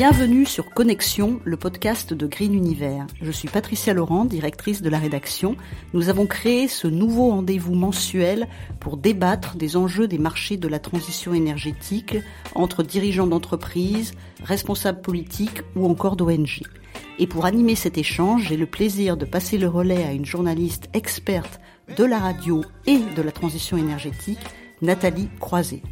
Bienvenue sur Connexion, le podcast de Green Univers. Je suis Patricia Laurent, directrice de la rédaction. Nous avons créé ce nouveau rendez-vous mensuel pour débattre des enjeux des marchés de la transition énergétique entre dirigeants d'entreprises, responsables politiques ou encore d'ONG. Et pour animer cet échange, j'ai le plaisir de passer le relais à une journaliste experte de la radio et de la transition énergétique, Nathalie Croiset.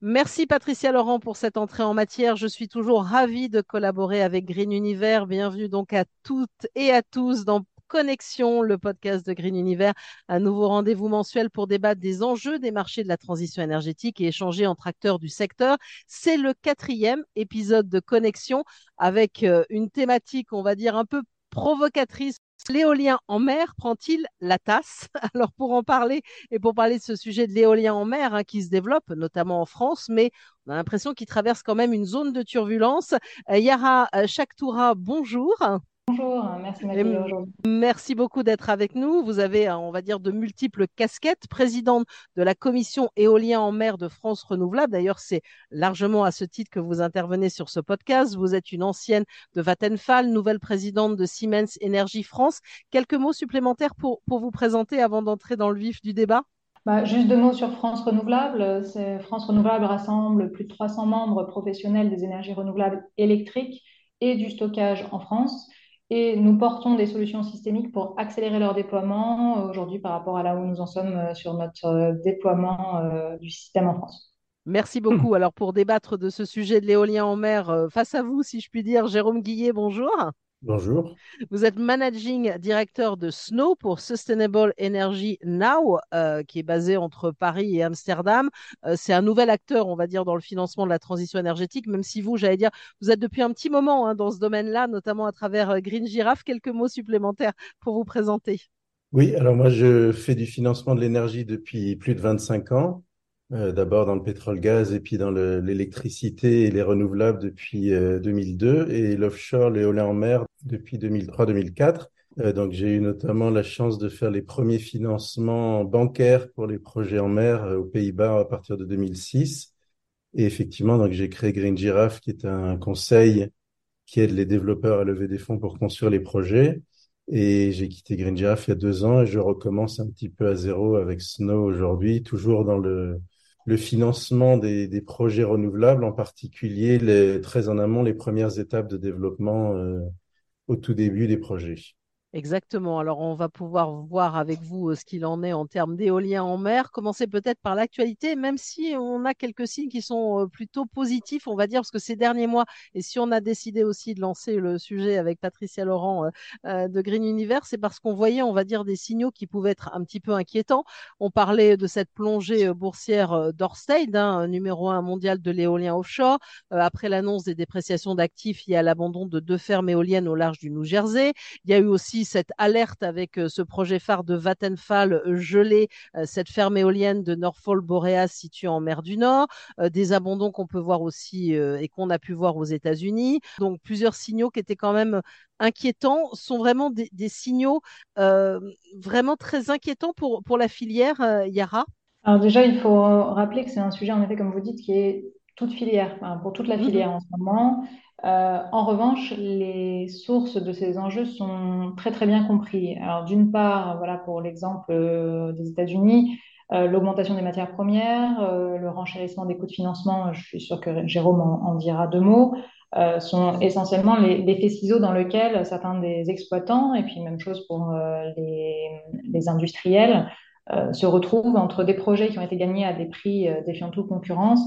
Merci Patricia Laurent pour cette entrée en matière. Je suis toujours ravie de collaborer avec Green Univers. Bienvenue donc à toutes et à tous dans Connexion, le podcast de Green Univers, un nouveau rendez-vous mensuel pour débattre des enjeux des marchés de la transition énergétique et échanger entre acteurs du secteur. C'est le quatrième épisode de Connexion avec euh, une thématique, on va dire, un peu provocatrice L'éolien en mer prend-il la tasse? Alors pour en parler et pour parler de ce sujet de l'éolien en mer hein, qui se développe, notamment en France, mais on a l'impression qu'il traverse quand même une zone de turbulence. Euh, Yara euh, Chaktoura, bonjour. Bonjour, merci beaucoup d'être avec nous. Vous avez, on va dire, de multiples casquettes. Présidente de la commission éolien en mer de France Renouvelable. D'ailleurs, c'est largement à ce titre que vous intervenez sur ce podcast. Vous êtes une ancienne de Vattenfall, nouvelle présidente de Siemens Énergie France. Quelques mots supplémentaires pour, pour vous présenter avant d'entrer dans le vif du débat? Bah, juste deux mots sur France Renouvelable. France Renouvelable rassemble plus de 300 membres professionnels des énergies renouvelables électriques et du stockage en France et nous portons des solutions systémiques pour accélérer leur déploiement euh, aujourd'hui par rapport à là où nous en sommes euh, sur notre euh, déploiement du système en France. Merci beaucoup. Alors pour débattre de ce sujet de l'éolien en mer, face à vous, si je puis dire, Jérôme Guillet, bonjour. Bonjour. Vous êtes managing directeur de Snow pour Sustainable Energy Now, euh, qui est basé entre Paris et Amsterdam. Euh, c'est un nouvel acteur, on va dire, dans le financement de la transition énergétique, même si vous, j'allais dire, vous êtes depuis un petit moment hein, dans ce domaine-là, notamment à travers euh, Green Giraffe. Quelques mots supplémentaires pour vous présenter. Oui, alors moi, je fais du financement de l'énergie depuis plus de 25 ans. Euh, d'abord dans le pétrole-gaz et puis dans l'électricité et les renouvelables depuis 2002 euh, et l'offshore, l'éolien en mer depuis 2003-2004. Euh, donc j'ai eu notamment la chance de faire les premiers financements bancaires pour les projets en mer aux Pays-Bas à partir de 2006. Et effectivement, donc j'ai créé Green Giraffe, qui est un conseil qui aide les développeurs à lever des fonds pour construire les projets. Et j'ai quitté Green Giraffe il y a deux ans et je recommence un petit peu à zéro avec Snow aujourd'hui, toujours dans le le financement des, projets renouvelables, en particulier les, très en amont les premières étapes de développement euh, au tout début des projets. Exactement. Alors, on va pouvoir voir avec vous euh, ce qu'il en est en termes d'éolien en mer. Commencer peut-être par l'actualité, même si on a quelques signes qui sont euh, plutôt positifs, on va dire, parce que ces derniers mois, et si on a décidé aussi de lancer le sujet avec Patricia Laurent euh, de Green Universe, c'est parce qu'on voyait, on va dire, des signaux qui pouvaient être un petit peu inquiétants. On parlait de cette plongée boursière d'Orsted, hein, numéro un mondial de l'éolien offshore, après l'annonce des dépréciations d'actifs liées à l'abandon de deux fermes éoliennes au large du New Jersey. Il y a eu aussi cette alerte avec euh, ce projet phare de Vattenfall euh, gelé, euh, cette ferme éolienne de Norfolk Boreas située en mer du Nord, des abandons qu'on peut voir aussi et qu'on a pu voir aux États-Unis. Donc plusieurs signaux qui étaient quand même inquiétants sont vraiment des, signaux vraiment très inquiétants pour, pour la filière Yara. Alors déjà, il faut rappeler que c'est un sujet, en effet, comme vous dites, qui est toute filière, pour toute la mhm. filière en ce moment. Euh, en revanche, les sources de ces enjeux sont très très bien compris. Alors d'une part, voilà pour l'exemple euh, des États-Unis, euh, l'augmentation des matières premières, le renchérissement des coûts de financement, je suis sûre que Jérôme en, dira deux mots, sont essentiellement l'effet ciseau dans lequel certains des exploitants, et puis même chose pour les, les, industriels, se retrouvent entre des projets qui ont été gagnés à des prix défiant toute concurrence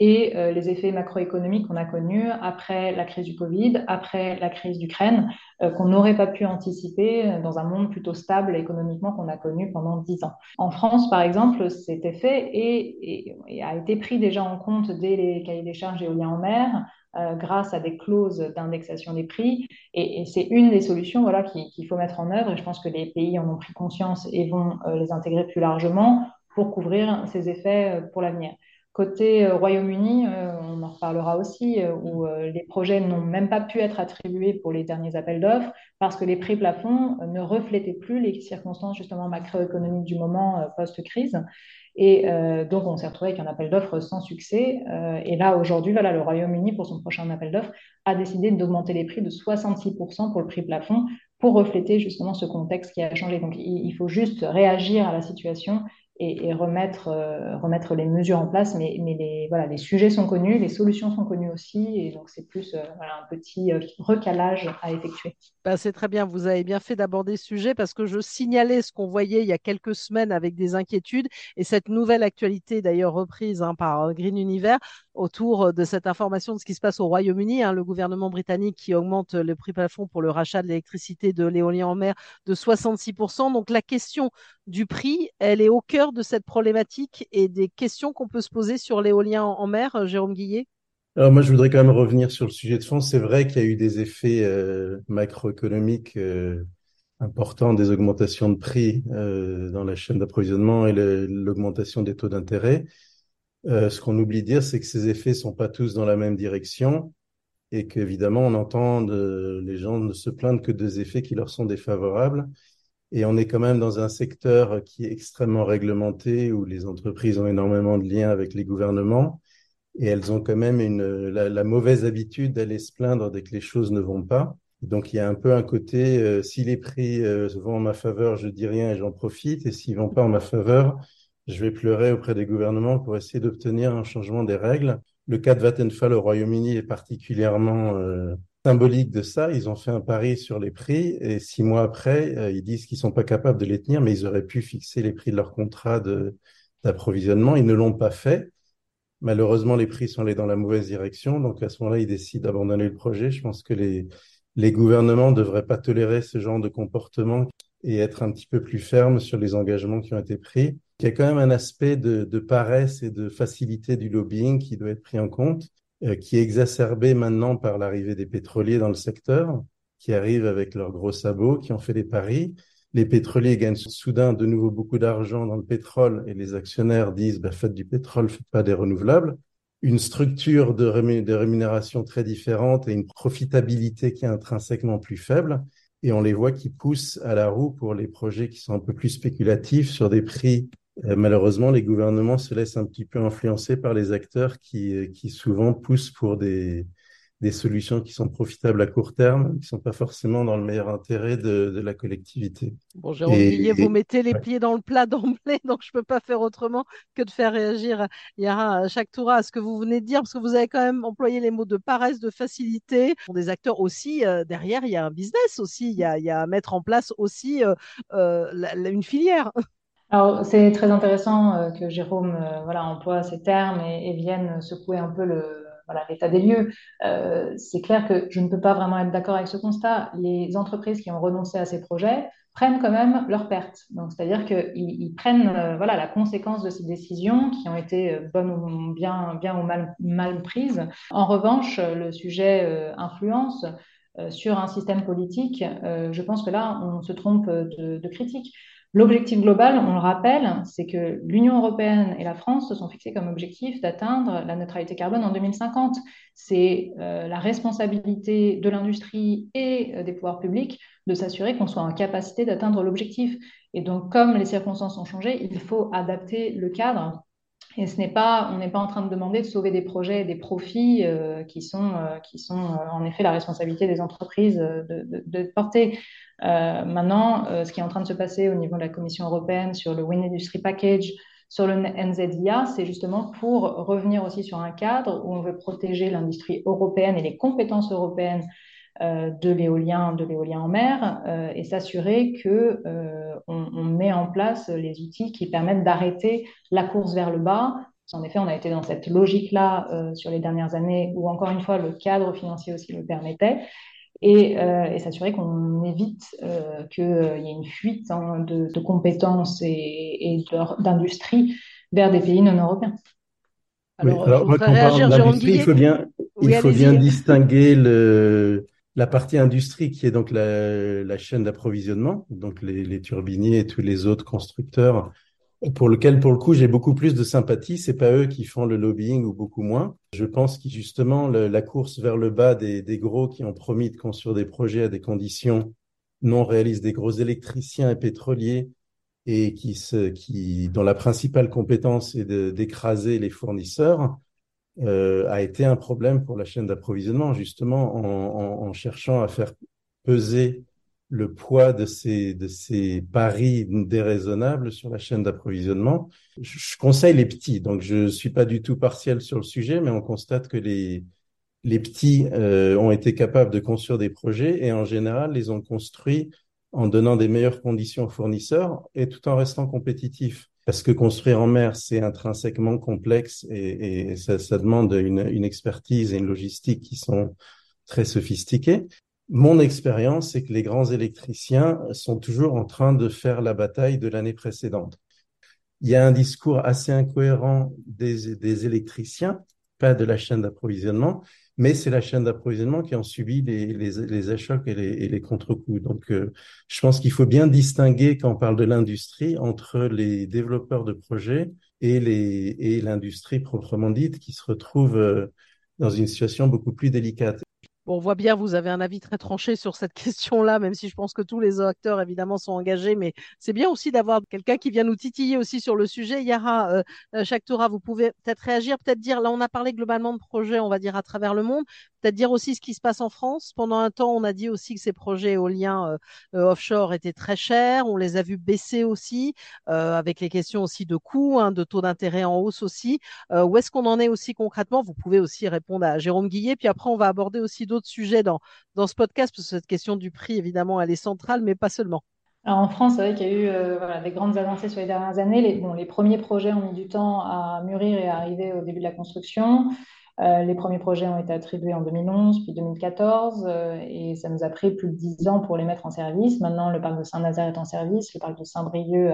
et euh, les effets macroéconomiques qu'on a connus après la crise du Covid, après la crise d'Ukraine, euh, qu'on n'aurait pas pu anticiper dans un monde plutôt stable économiquement qu'on a connu pendant dix ans. En France, par exemple, cet effet a été pris déjà en compte dès les cahiers des charges éoliens en mer, euh, grâce à des clauses d'indexation des prix. Et, c'est une des solutions voilà, qu'il faut mettre en œuvre. Et je pense que les pays en ont pris conscience et vont les intégrer plus largement pour couvrir ces effets pour l'avenir. Côté Royaume-Uni, on en reparlera aussi, où les projets n'ont même pas pu être attribués pour les derniers appels d'offres parce que les prix plafonds ne reflétaient plus les circonstances justement macroéconomiques du moment post-crise. Et euh, donc, on s'est retrouvé avec un appel d'offres sans succès. Euh, et là, aujourd'hui, voilà, le Royaume-Uni, pour son prochain appel d'offres, a décidé d'augmenter les prix de 66% pour le prix plafond pour refléter justement ce contexte qui a changé. Donc, il faut juste réagir à la situation et, remettre, euh, remettre les mesures en place. Mais, mais les, voilà, les sujets sont connus, les solutions sont connues aussi. Et donc, c'est plus euh, un petit euh, recalage à effectuer. Ben, c'est très bien. Vous avez bien fait d'aborder ce sujet parce que je signalais ce qu'on voyait il y a quelques semaines avec des inquiétudes et cette nouvelle actualité, d'ailleurs reprise hein, par Green Universe, autour de cette information de ce qui se passe au Royaume-Uni. Hein, le gouvernement britannique qui augmente le prix plafond pour le rachat de l'électricité de l'éolien en mer de 66%. Donc la question du prix, elle est au cœur de cette problématique et des questions qu'on peut se poser sur l'éolien en mer, euh, Jérôme Guillet? Alors moi, je voudrais quand même revenir sur le sujet de fond. C'est vrai qu'il y a eu des effets euh, macroéconomiques euh, importants, des augmentations de prix dans la chaîne d'approvisionnement et l'augmentation des taux d'intérêt. Ce qu'on oublie de dire, c'est que ces effets sont pas tous dans la même direction et qu'évidemment, on entend les gens ne se plaindre que des effets qui leur sont défavorables. Et on est quand même dans un secteur qui est extrêmement réglementé, où les entreprises ont énormément de liens avec les gouvernements, et elles ont quand même une, la, la mauvaise habitude d'aller se plaindre dès que les choses ne vont pas. Donc il y a un peu un côté, euh, si les prix euh, vont en ma faveur, je dis rien et j'en profite, et s'ils vont pas en ma faveur, je vais pleurer auprès des gouvernements pour essayer d'obtenir un changement des règles. Le cas de Vattenfall au Royaume-Uni est particulièrement euh, symbolique de ça. Ils ont fait un pari sur les prix et six mois après, euh, ils disent qu'ils sont pas capables de les tenir, mais ils auraient pu fixer les prix de leur contrat d'approvisionnement. Ils ne l'ont pas fait. Malheureusement, les prix sont allés dans la mauvaise direction. Donc à ce moment-là, ils décident d'abandonner le projet. Je pense que les, les gouvernements ne devraient pas tolérer ce genre de comportement et être un petit peu plus fermes sur les engagements qui ont été pris. Il y a quand même un aspect de, de paresse et de facilité du lobbying qui doit être pris en compte, qui est exacerbé maintenant par l'arrivée des pétroliers dans le secteur, qui arrivent avec leurs gros sabots, qui ont fait des paris. Les pétroliers gagnent soudain de nouveau beaucoup d'argent dans le pétrole et les actionnaires disent bah, faites du pétrole, faites pas des renouvelables. Une structure de rémunération très différente et une profitabilité qui est intrinsèquement plus faible et on les voit qui poussent à la roue pour les projets qui sont un peu plus spéculatifs sur des prix. Euh, malheureusement, les gouvernements se laissent un petit peu influencer par les acteurs qui, euh, qui souvent poussent pour des, des solutions qui sont profitables à court terme, qui sont pas forcément dans le meilleur intérêt de, de la collectivité. Bon, Jérôme Guillet, vous mettez les pieds dans le plat d'emblée, donc je peux pas faire autrement que de faire réagir Yara chaque tour à ce que vous venez de dire, parce que vous avez quand même employé les mots de paresse, de facilité. Pour des acteurs aussi, euh, derrière, il y a un business aussi, il y a, y a à mettre en place aussi euh, euh, la, la, une filière. Alors, c'est très intéressant euh, que Jérôme euh, voilà, emploie ces termes et, vienne secouer un peu le, voilà, l'état des lieux. Euh, c'est clair que je ne peux pas vraiment être d'accord avec ce constat. Les entreprises qui ont renoncé à ces projets prennent quand même leurs pertes. Donc, c'est-à-dire qu'ils ils prennent voilà, la conséquence de ces décisions qui ont été bonnes ou bien, bien ou mal, mal prises. En revanche, le sujet influence sur un système politique, je pense que là, on se trompe de critique. L'objectif global, on le rappelle, c'est que l'Union européenne et la France se sont fixés comme objectif d'atteindre la neutralité carbone en 2050. C'est euh, la responsabilité de l'industrie et euh, des pouvoirs publics de s'assurer qu'on soit en capacité d'atteindre l'objectif. Et donc, comme les circonstances ont changé, il faut adapter le cadre. Et ce n'est pas, on n'est pas en train de demander de sauver des projets et des profits euh, qui sont, en effet la responsabilité des entreprises de porter. Euh, maintenant, euh, ce qui est en train de se passer au niveau de la Commission européenne sur le Wind Industry Package, sur le NZIA, c'est justement pour revenir aussi sur un cadre où on veut protéger l'industrie européenne et les compétences européennes euh, de l'éolien, de l'éolien en mer, et s'assurer que on, met en place les outils qui permettent d'arrêter la course vers le bas. En effet, on a été dans cette logique-là sur les dernières années, où encore une fois le cadre financier aussi le permettait et, euh, et s'assurer qu'on évite euh, qu'il y ait une fuite hein, de, de, compétences et, et d'industrie vers des pays non européens. Alors, oui, alors moi, quand on parle d'industrie, il faut bien, oui, il faut bien distinguer le, la partie industrie qui est donc la, la chaîne d'approvisionnement, donc les, les, turbiniers et tous les autres constructeurs pour lequel, pour le coup, j'ai beaucoup plus de sympathie. C'est pas eux qui font le lobbying ou beaucoup moins. Je pense que justement, la course vers le bas des, gros qui ont promis de construire des projets à des conditions non réalistes, des gros électriciens et pétroliers, et qui se, qui, dont la principale compétence est d'écraser les fournisseurs, euh, a été un problème pour la chaîne d'approvisionnement, justement en, en, en, cherchant à faire peser le poids de ces, de ces paris déraisonnables sur la chaîne d'approvisionnement. Je, conseille les petits, donc je suis pas du tout partiel sur le sujet, mais on constate que les, les petits euh, ont été capables de construire des projets et en général les ont construits en donnant des meilleures conditions aux fournisseurs et tout en restant compétitifs. Parce que construire en mer, c'est intrinsèquement complexe et, et ça, ça, demande une, une, expertise et une logistique qui sont très sophistiquées. Mon expérience, c'est que les grands électriciens sont toujours en train de faire la bataille de l'année précédente. Il y a un discours assez incohérent des, électriciens, pas de la chaîne d'approvisionnement, mais c'est la chaîne d'approvisionnement qui en subit les, les, et les, contre-coups. Donc, euh, je pense qu'il faut bien distinguer quand on parle de l'industrie entre les développeurs de projets et l'industrie proprement dite qui se retrouve euh, dans une situation beaucoup plus délicate. Bon, on voit bien, vous avez un avis très tranché sur cette question-là, même si je pense que tous les acteurs, évidemment, sont engagés. Mais c'est bien aussi d'avoir quelqu'un qui vient nous titiller aussi sur le sujet. Yara, euh, euh Toura, vous pouvez peut-être réagir, peut-être dire, là, on a parlé globalement de projets, on va dire, à travers le monde. Peut-être dire aussi ce qui se passe en France. Pendant un temps, on a dit aussi que ces projets éoliens euh, euh, offshore étaient très chers. On les a vus baisser aussi, euh, avec les questions aussi de coûts, hein, de taux d'intérêt en hausse aussi. Où est-ce qu'on en est aussi concrètement? Vous pouvez aussi répondre à Jérôme Guillet. Puis après, on va aborder aussi d'autres sujets dans, dans ce podcast, parce que cette question du prix, évidemment, elle est centrale, mais pas seulement. Alors en France, c'est vrai qu'il y a eu des grandes avancées sur les dernières années. Les premiers projets ont mis du temps à mûrir et à arriver au début de la construction. Euh, les premiers projets ont été attribués en 2011, puis 2014, euh, et ça nous a pris plus de 10 ans pour les mettre en service. Maintenant, le parc de Saint-Nazaire est en service, le parc de Saint-Brieuc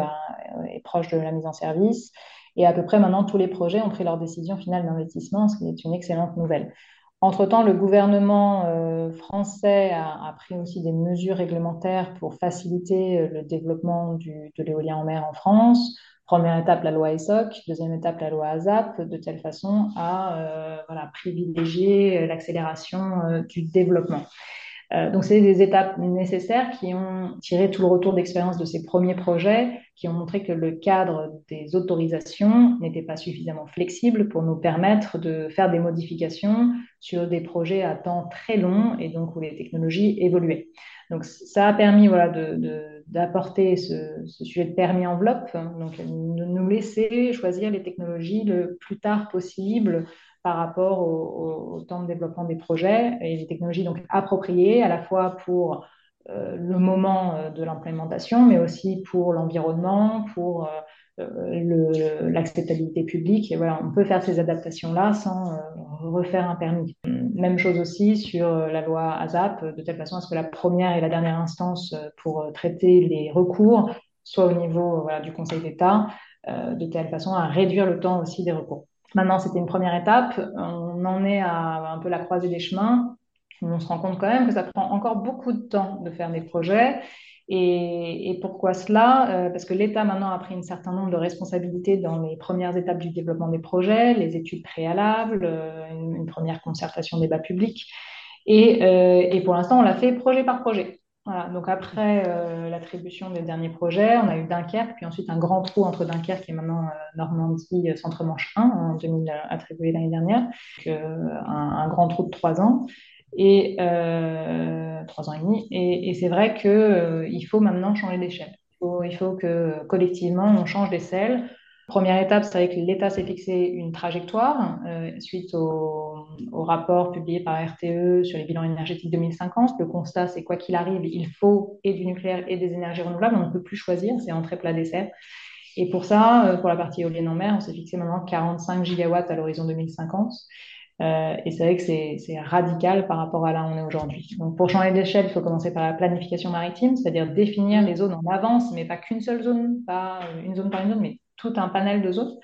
est proche de la mise en service, et à peu près maintenant tous les projets ont pris leur décision finale d'investissement, ce qui est une excellente nouvelle. Entre-temps, le gouvernement euh, français a, pris aussi des mesures réglementaires pour faciliter euh, le développement de l'éolien en mer en France. Première étape, la loi ESSOC. Deuxième étape, la loi ASAP, de telle façon à euh, voilà, privilégier l'accélération euh, du développement. Euh, donc, c'est des étapes nécessaires qui ont tiré tout le retour d'expérience de ces premiers projets, qui ont montré que le cadre des autorisations n'était pas suffisamment flexible pour nous permettre de faire des modifications sur des projets à temps très long et donc où les technologies évoluaient. Donc, ça a permis voilà, de, ce, ce, sujet de permis enveloppe, donc de nous laisser choisir les technologies le plus tard possible par rapport au, temps de développement des projets et les technologies donc appropriées à la fois pour euh, le moment euh, de l'implémentation, mais aussi pour l'environnement, pour euh, l'acceptabilité publique. Et voilà, on peut faire ces adaptations-là sans refaire un permis. Même chose aussi sur la loi ASAP, de telle façon à ce que la première et la dernière instance pour traiter les recours soit au niveau du Conseil d'État, de telle façon à réduire le temps aussi des recours. Maintenant, c'était une première étape. On en est à un peu la croisée des chemins. On se rend compte quand même que ça prend encore beaucoup de temps de faire des projets. Et, pourquoi cela? Euh, Parce que l'État maintenant a pris un certain nombre de responsabilités dans les premières étapes du développement des projets, les études préalables, euh, une, première concertation débat public. Et, euh, et pour l'instant, on l'a fait projet par projet. Donc après l'attribution des derniers projets, on a eu Dunkerque, puis ensuite un grand trou entre Dunkerque et maintenant Normandie, Centre-Manche 1, en 2000 attribué l'année dernière, un, grand trou de trois ans et euh, trois ans et demi. Et, c'est vrai que euh, il faut maintenant changer d'échelle. Il faut, que collectivement on change d'échelle Première étape, c'est que l'État s'est fixé une trajectoire euh, suite au, au, rapport publié par RTE sur les bilans énergétiques 2050. Le constat, c'est quoi qu'il arrive, il faut et du nucléaire et des énergies renouvelables. On ne peut plus choisir, c'est entrée plat dessert. Et pour ça, pour la partie éolienne en mer, on s'est fixé maintenant 45 gigawatts à l'horizon 2050. Euh, et c'est vrai que c'est radical par rapport à là où on est aujourd'hui. Donc pour changer d'échelle, il faut commencer par la planification maritime, c'est-à-dire définir les zones en avance, mais pas qu'une seule zone, pas une zone par une zone, mais tout un panel de zones.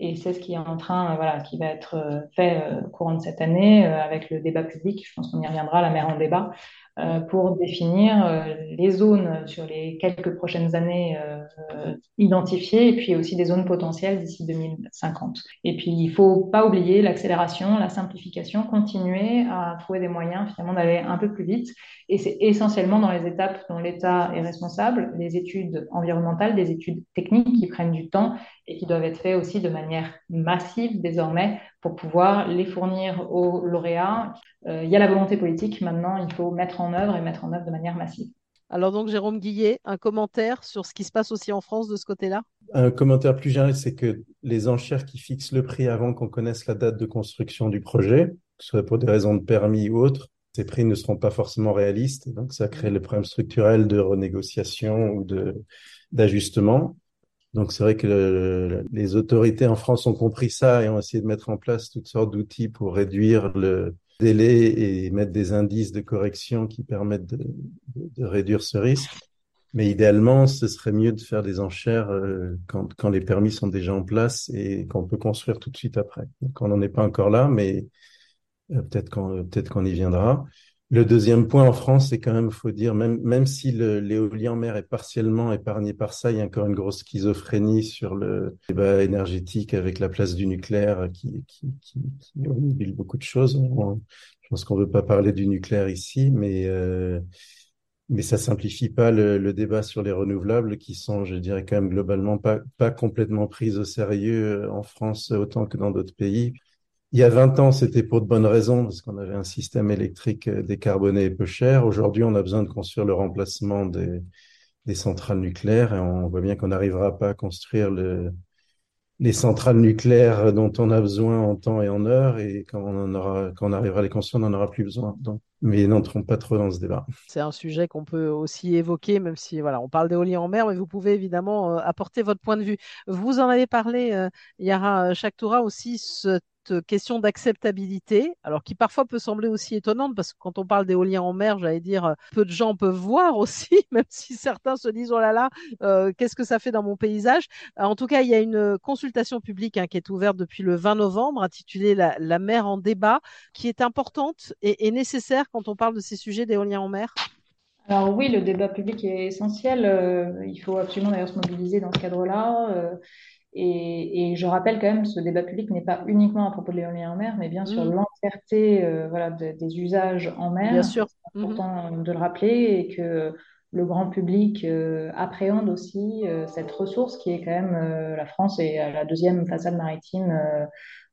Et c'est ce qui est en train, voilà, qui va être fait euh, courant de cette année euh, avec le débat public. Je pense qu'on y reviendra, la mer en débat, euh, pour définir euh, les zones sur les quelques prochaines années euh, identifiées et puis aussi des zones potentielles d'ici 2050. Et puis il faut pas oublier l'accélération, la simplification, continuer à trouver des moyens finalement d'aller un peu plus vite. Et c'est essentiellement dans les étapes dont l'État est responsable, les études environnementales, des études techniques qui prennent du temps et qui doivent être faites aussi de manière massive désormais pour pouvoir les fournir aux lauréats. Euh, il y a la volonté politique, maintenant il faut mettre en œuvre et mettre en œuvre de manière massive. Alors donc Jérôme Guillet, un commentaire sur ce qui se passe aussi en France de ce côté-là? Un commentaire plus général, c'est que les enchères qui fixent le prix avant qu'on connaisse la date de construction du projet, que ce soit pour des raisons de permis ou autres, ces prix ne seront pas forcément réalistes. Donc ça crée le problème structurel de renégociation ou de d'ajustement. Donc c'est vrai que les autorités en France ont compris ça et ont essayé de mettre en place toutes sortes d'outils pour réduire le délai et mettre des indices de correction qui permettent de, réduire ce risque. Mais idéalement, ce serait mieux de faire des enchères euh, quand, les permis sont déjà en place et qu'on peut construire tout de suite après. Donc on n'en est pas encore là, mais euh, peut-être qu'on y viendra. Le deuxième point en France, c'est quand même, faut dire, même, même si l'éolien en mer est partiellement épargné par ça, il y a encore une grosse schizophrénie sur le débat énergétique avec la place du nucléaire qui, qui, beaucoup de choses. je pense qu'on veut pas parler du nucléaire ici, mais, euh, mais ça simplifie pas le, le, débat sur les renouvelables qui sont, je dirais, quand même globalement pas, pas complètement prises au sérieux en France autant que dans d'autres pays. Il y a 20 ans, c'était pour de bonnes raisons, parce qu'on avait un système électrique euh, décarboné et peu cher. Aujourd'hui, on a besoin de construire le remplacement des, centrales nucléaires et on voit bien qu'on n'arrivera pas à construire le, les centrales nucléaires dont on a besoin en temps et en heure et quand on arrivera à les construire, on n'en aura plus besoin. Donc, mais n'entrons pas trop dans ce débat. C'est un sujet qu'on peut aussi évoquer, même si voilà, on parle d'éolien en mer, mais vous pouvez évidemment euh, apporter votre point de vue. Vous en avez parlé, euh, Yara Chaktoura, aussi question d'acceptabilité, alors qui parfois peut sembler aussi étonnante, parce que quand on parle d'éolien en mer, j'allais dire, euh, peu de gens peuvent voir aussi, même si certains se disent, oh là là, euh, qu'est-ce que ça fait dans mon paysage En tout cas, il y a une consultation publique hein, qui est ouverte depuis le 20 novembre, intitulée la, mer en débat, qui est importante et, nécessaire quand on parle de ces sujets d'éolien en mer. Alors oui, le débat public est essentiel. Euh, il faut absolument d'ailleurs se mobiliser dans ce cadre-là. Euh, et, et, je rappelle quand même, ce débat public n'est pas uniquement à propos de l'éolien en mer, mais bien sur mmh. l'entièreté euh, voilà, des usages en mer. Bien sûr. C'est important mmh. de le rappeler et que le grand public euh, appréhende aussi euh, cette ressource qui est quand même la France et la deuxième façade maritime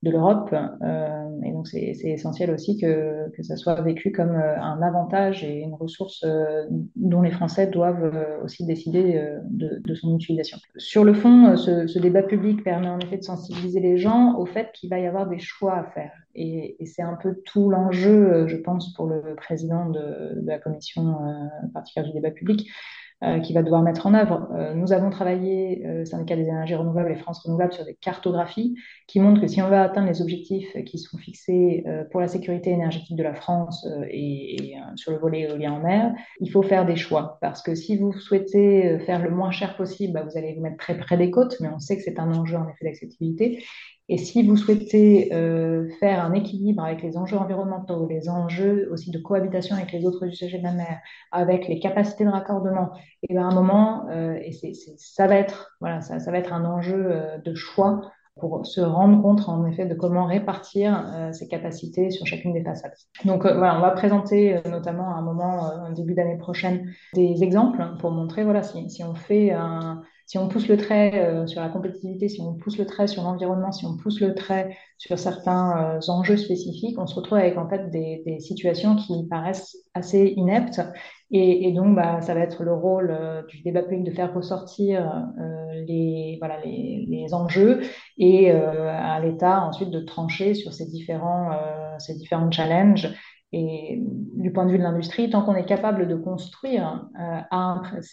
de l'Europe. Euh, et donc, c'est essentiel aussi que, que ça soit vécu comme euh, un avantage et une ressource euh, dont les Français doivent aussi décider de, son utilisation. Sur le fond, ce, débat public permet en effet de sensibiliser les gens au fait qu'il va y avoir des choix à faire. Et, et c'est un peu tout l'enjeu, je pense, pour le président de, de la commission particulière du débat public, euh, qui va devoir mettre en œuvre. Euh, nous avons travaillé, euh, syndicat des énergies renouvelables et France Renouvelable, sur des cartographies qui montrent que si on veut atteindre les objectifs qui sont fixés pour la sécurité énergétique de la France et, et sur le volet éolien en mer, il faut faire des choix. Parce que si vous souhaitez faire le moins cher possible, bah, vous allez vous mettre très près des côtes, mais on sait que c'est un enjeu en effet d'acceptabilité. Et si vous souhaitez euh, faire un équilibre avec les enjeux environnementaux, les enjeux aussi de cohabitation avec les autres usagers de la mer, avec les capacités de raccordement, et bien à un moment, euh, et c'est, ça va être voilà, ça, ça va être un enjeu euh, de choix pour se rendre compte en effet de comment répartir euh, ces capacités sur chacune des façades. Donc euh, voilà, on va présenter euh, notamment à un moment, en début d'année prochaine, des exemples pour montrer voilà si, si on fait un si on pousse le trait euh, sur la compétitivité, si on pousse le trait sur l'environnement, si on pousse le trait sur certains euh, enjeux spécifiques, on se retrouve avec en fait des, des situations qui paraissent assez ineptes. Et, et donc, bah, ça va être le rôle euh, du débat public de faire ressortir les, voilà, les, les, enjeux et à l'État ensuite de trancher sur ces différents, ces différents challenges et du point de vue de l'industrie, tant qu'on est capable de construire, euh,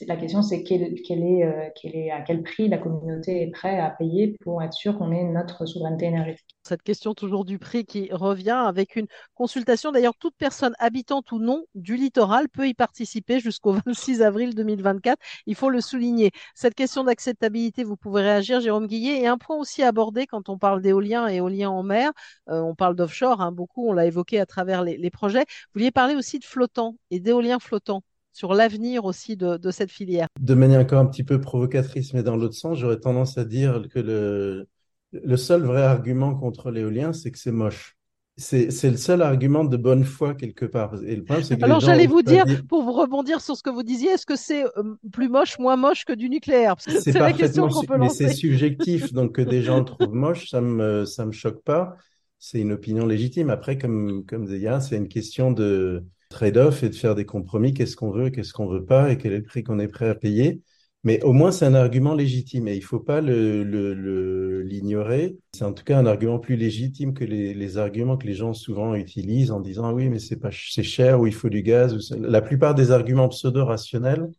la question c'est quel, est, euh, est, à quel prix la communauté est prête à payer pour être sûr qu'on ait notre souveraineté énergétique. Cette question toujours du prix qui revient avec une consultation. D'ailleurs, toute personne habitante ou non du littoral peut y participer jusqu'au 26 avril 2024. Il faut le souligner. Cette question d'acceptabilité, vous pouvez réagir, Jérôme Guillet. Et un point aussi abordé quand on parle d'éolien et éolien en mer. Euh, on parle d'offshore, hein, beaucoup, on l'a évoqué à travers les, projets. Vous vouliez parler aussi de flottants et d'éolien flottants sur l'avenir aussi de, cette filière. De manière encore un petit peu provocatrice, mais dans l'autre sens, j'aurais tendance à dire que le, le seul vrai argument contre l'éolien, c'est que c'est moche. C'est le seul argument de bonne foi quelque part. Et le problème, que Alors j'allais vous dire, pour vous rebondir sur ce que vous disiez, est-ce que c'est euh, plus moche, moins moche que du nucléaire? C'est la question qu'on peut lancer. Mais c'est subjectif, donc que des gens le trouvent moche, ça me ça me choque pas. C'est une opinion légitime. Après, comme comme c'est une question de trade-off et de faire des compromis. Qu'est-ce qu'on veut, qu'est-ce qu'on veut pas, et quel est le prix qu'on est prêt à payer? Mais au moins, c'est un argument légitime et il faut pas l'ignorer. Le, le, c'est en tout cas un argument plus légitime que les, les, arguments que les gens souvent utilisent en disant ah oui, mais c'est pas c'est cher ou il faut du gaz. Ou la plupart des arguments pseudo-rationnels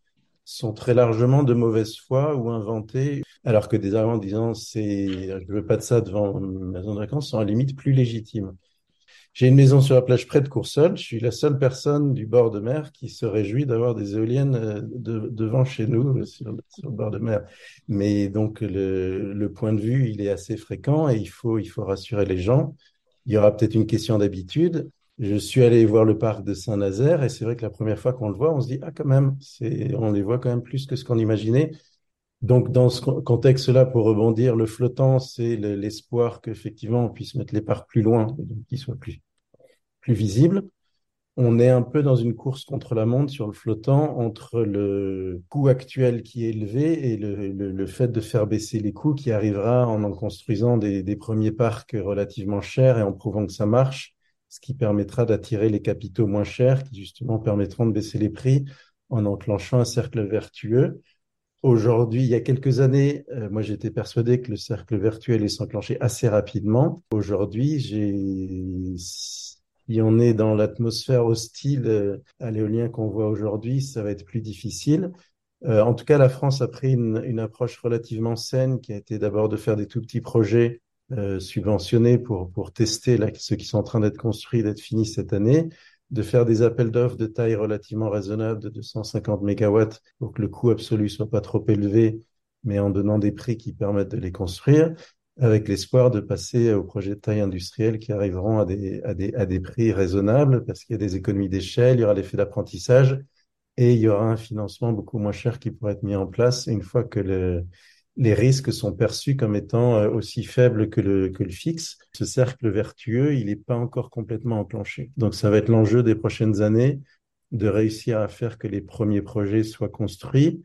sont très largement de mauvaise foi ou inventés, alors que des arguments disant c'est je veux pas de ça devant une maison de vacances sont à la limite plus légitimes. J'ai une maison sur la plage près de Courseul. Je suis la seule personne du bord de mer qui se réjouit d'avoir des éoliennes euh, devant chez nous euh, sur, le bord de mer. Mais donc le, point de vue, il est assez fréquent et il faut il faut rassurer les gens. Il y aura peut-être une question d'habitude. Je suis allé voir le parc de Saint-Nazaire et c'est vrai que la première fois qu'on le voit, on se dit ah quand même, on les voit quand même plus que ce qu'on imaginait. Donc, dans ce contexte-là, pour rebondir, le flottant, c'est l'espoir qu'effectivement on puisse mettre les parcs plus loin, et qu'ils soient plus, plus visibles. On est un peu dans une course contre la montre sur le flottant entre le coût actuel qui est élevé et le, fait de faire baisser les coûts qui arrivera en en construisant des premiers parcs relativement chers et en prouvant que ça marche, ce qui permettra d'attirer les capitaux moins chers qui justement permettront de baisser les prix en enclenchant un cercle vertueux. Aujourd'hui, il y a quelques années, euh, moi j'étais persuadé que le cercle virtuel est s'enclencher assez rapidement. Aujourd'hui, j'ai si on est dans l'atmosphère hostile euh, à l'éolien qu'on voit aujourd'hui, ça va être plus difficile. Euh, en tout cas, la France a pris une, une, approche relativement saine qui a été d'abord de faire des tout petits projets euh, subventionnés pour, pour tester là, ceux qui sont en train d'être construits, d'être finis cette année de faire des appels d'offres de taille relativement raisonnable de 250 mégawatts pour que le coût absolu soit pas trop élevé, mais en donnant des prix qui permettent de les construire, avec l'espoir de passer aux projets de taille industrielle qui arriveront à des, à des, à des prix raisonnables parce qu'il y a des économies d'échelle, il y aura l'effet d'apprentissage et il y aura un financement beaucoup moins cher qui pourrait être mis en place une fois que le, les risques sont perçus comme étant euh, aussi faibles que le, que le fixe. Ce cercle vertueux, il n'est pas encore complètement enclenché. Donc ça va être l'enjeu des prochaines années de réussir à faire que les premiers projets soient construits,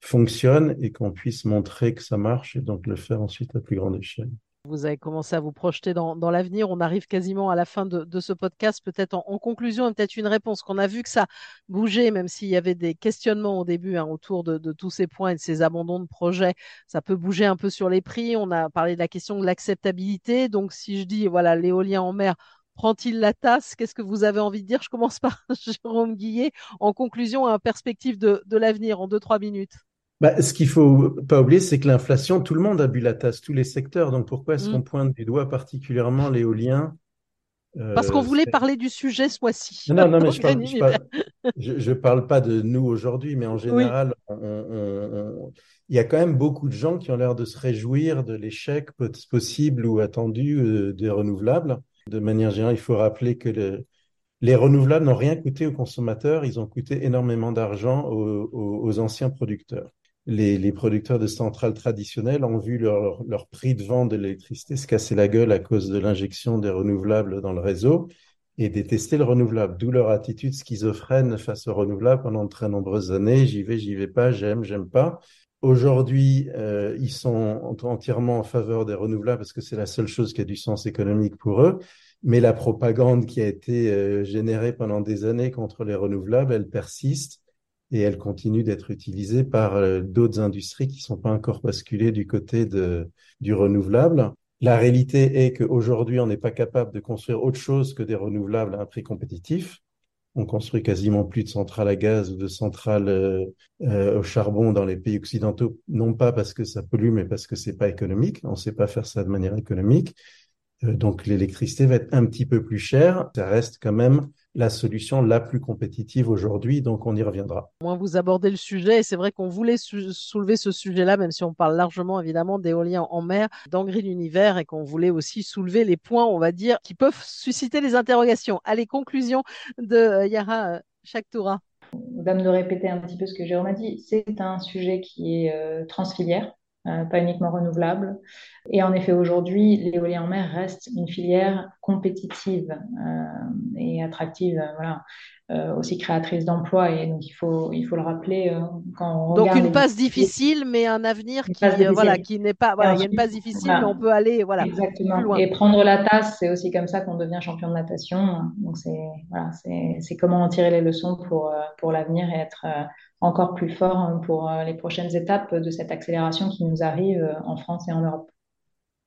fonctionnent et qu'on puisse montrer que ça marche et donc le faire ensuite à plus grande échelle. Vous avez commencé à vous projeter dans, l'avenir. On arrive quasiment à la fin de, ce podcast. Peut-être en, en, conclusion, peut-être une réponse qu'on a vu que ça bougeait, même s'il y avait des questionnements au début hein, autour de, tous ces points et de ces abandons de projets. Ça peut bouger un peu sur les prix. On a parlé de la question de l'acceptabilité. Donc, si je dis, voilà, l'éolien en mer, prend-il la tasse? Qu'est-ce que vous avez envie de dire? Je commence par Jérôme Guillet. En conclusion, en perspective de, de l'avenir, en deux, trois minutes. Bah, ce qu'il faut pas oublier, c'est que l'inflation, tout le monde a bu la tasse, tous les secteurs. Donc pourquoi est-ce mm. qu'on pointe du doigt particulièrement l'éolien euh, Parce qu'on voulait parler du sujet ce mois-ci. Non, non, mais je parle, je, parle, pas de nous aujourd'hui, mais en général, on, on, il y a quand même beaucoup de gens qui ont l'air de se réjouir de l'échec possible ou attendu euh, des renouvelables. De manière générale, il faut rappeler que le, les renouvelables n'ont rien coûté aux consommateurs, ils ont coûté énormément d'argent aux, aux, anciens producteurs les, les, producteurs de centrales traditionnelles ont vu leur, prix de vente de l'électricité se casser la gueule à cause de l'injection des renouvelables dans le réseau et détester le renouvelable, d'où leur attitude schizophrène face au renouvelable pendant de très nombreuses années. J'y vais, j'y vais pas, j'aime, j'aime pas. Aujourd'hui, euh, ils sont entièrement en faveur des renouvelables parce que c'est la seule chose qui a du sens économique pour eux. Mais la propagande qui a été euh, générée pendant des années contre les renouvelables, elle persiste et elle continue d'être utilisée par euh, d'autres industries qui sont pas encore basculées du côté du renouvelable. La réalité est qu'aujourd'hui, on n'est pas capable de construire autre chose que des renouvelables à un prix compétitif. On construit quasiment plus de centrales à gaz ou de centrales euh, euh, au charbon dans les pays occidentaux, non pas parce que ça pollue, mais parce que c'est pas économique. On ne sait pas faire ça de manière économique. donc l'électricité va être un petit peu plus chère. Ça reste quand même la solution la plus compétitive aujourd'hui, donc on y reviendra. Moi, vous abordez le sujet, et c'est vrai qu'on voulait soulever ce sujet-là, même si on parle largement évidemment d'éolien en mer dans Green Univers, et qu'on voulait aussi soulever les points, on va dire, qui peuvent susciter les interrogations. Allez, conclusion de euh, Yara Shaktoura. Dame de répéter un petit peu ce que Jérôme a dit, c'est un sujet qui est euh, transfilière. Euh, pas uniquement renouvelable. Et en effet, aujourd'hui, l'éolien en mer reste une filière compétitive euh, et attractive, euh, voilà, aussi créatrice d'emplois. Et donc, il faut, il faut le rappeler quand on Donc, une passe difficile, mais un avenir qui, euh, voilà, qui n'est pas. Voilà, il y a une passe difficile, mais on peut aller voilà, Exactement. Plus loin. Et prendre la tasse, c'est aussi comme ça qu'on devient champion de natation. Donc, c'est voilà, c'est comment en tirer les leçons pour, pour l'avenir et être encore plus fort hein, pour les prochaines étapes de cette accélération qui nous arrive en France et en Europe.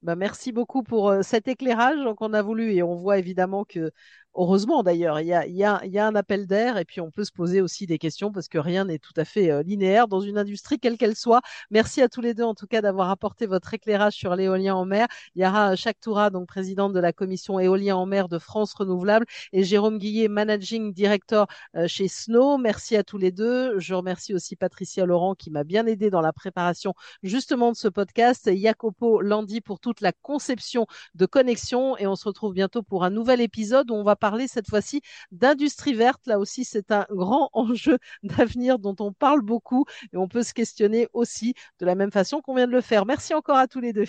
Bah, merci beaucoup pour cet éclairage qu'on a voulu et on voit évidemment que Heureusement d'ailleurs, il y a, y, a, y a, un appel d'air et puis on peut se poser aussi des questions parce que rien n'est tout à fait euh, linéaire dans une industrie quelle qu'elle soit. Merci à tous les deux en tout cas d'avoir apporté votre éclairage sur l'éolien en mer. Yara Chaktoura, donc présidente de la commission éolien en mer de France Renouvelable et Jérôme Guillet, managing director euh, chez Snow. Merci à tous les deux. Je remercie aussi Patricia Laurent qui m'a bien aidé dans la préparation justement de ce podcast. Jacopo Landi pour toute la conception de connexion et on se retrouve bientôt pour un nouvel épisode où on va parler parler cette fois-ci d'industrie verte. Là aussi, c'est un grand enjeu d'avenir dont on parle beaucoup et on peut se questionner aussi de la même façon qu'on vient de le faire. Merci encore à tous les deux.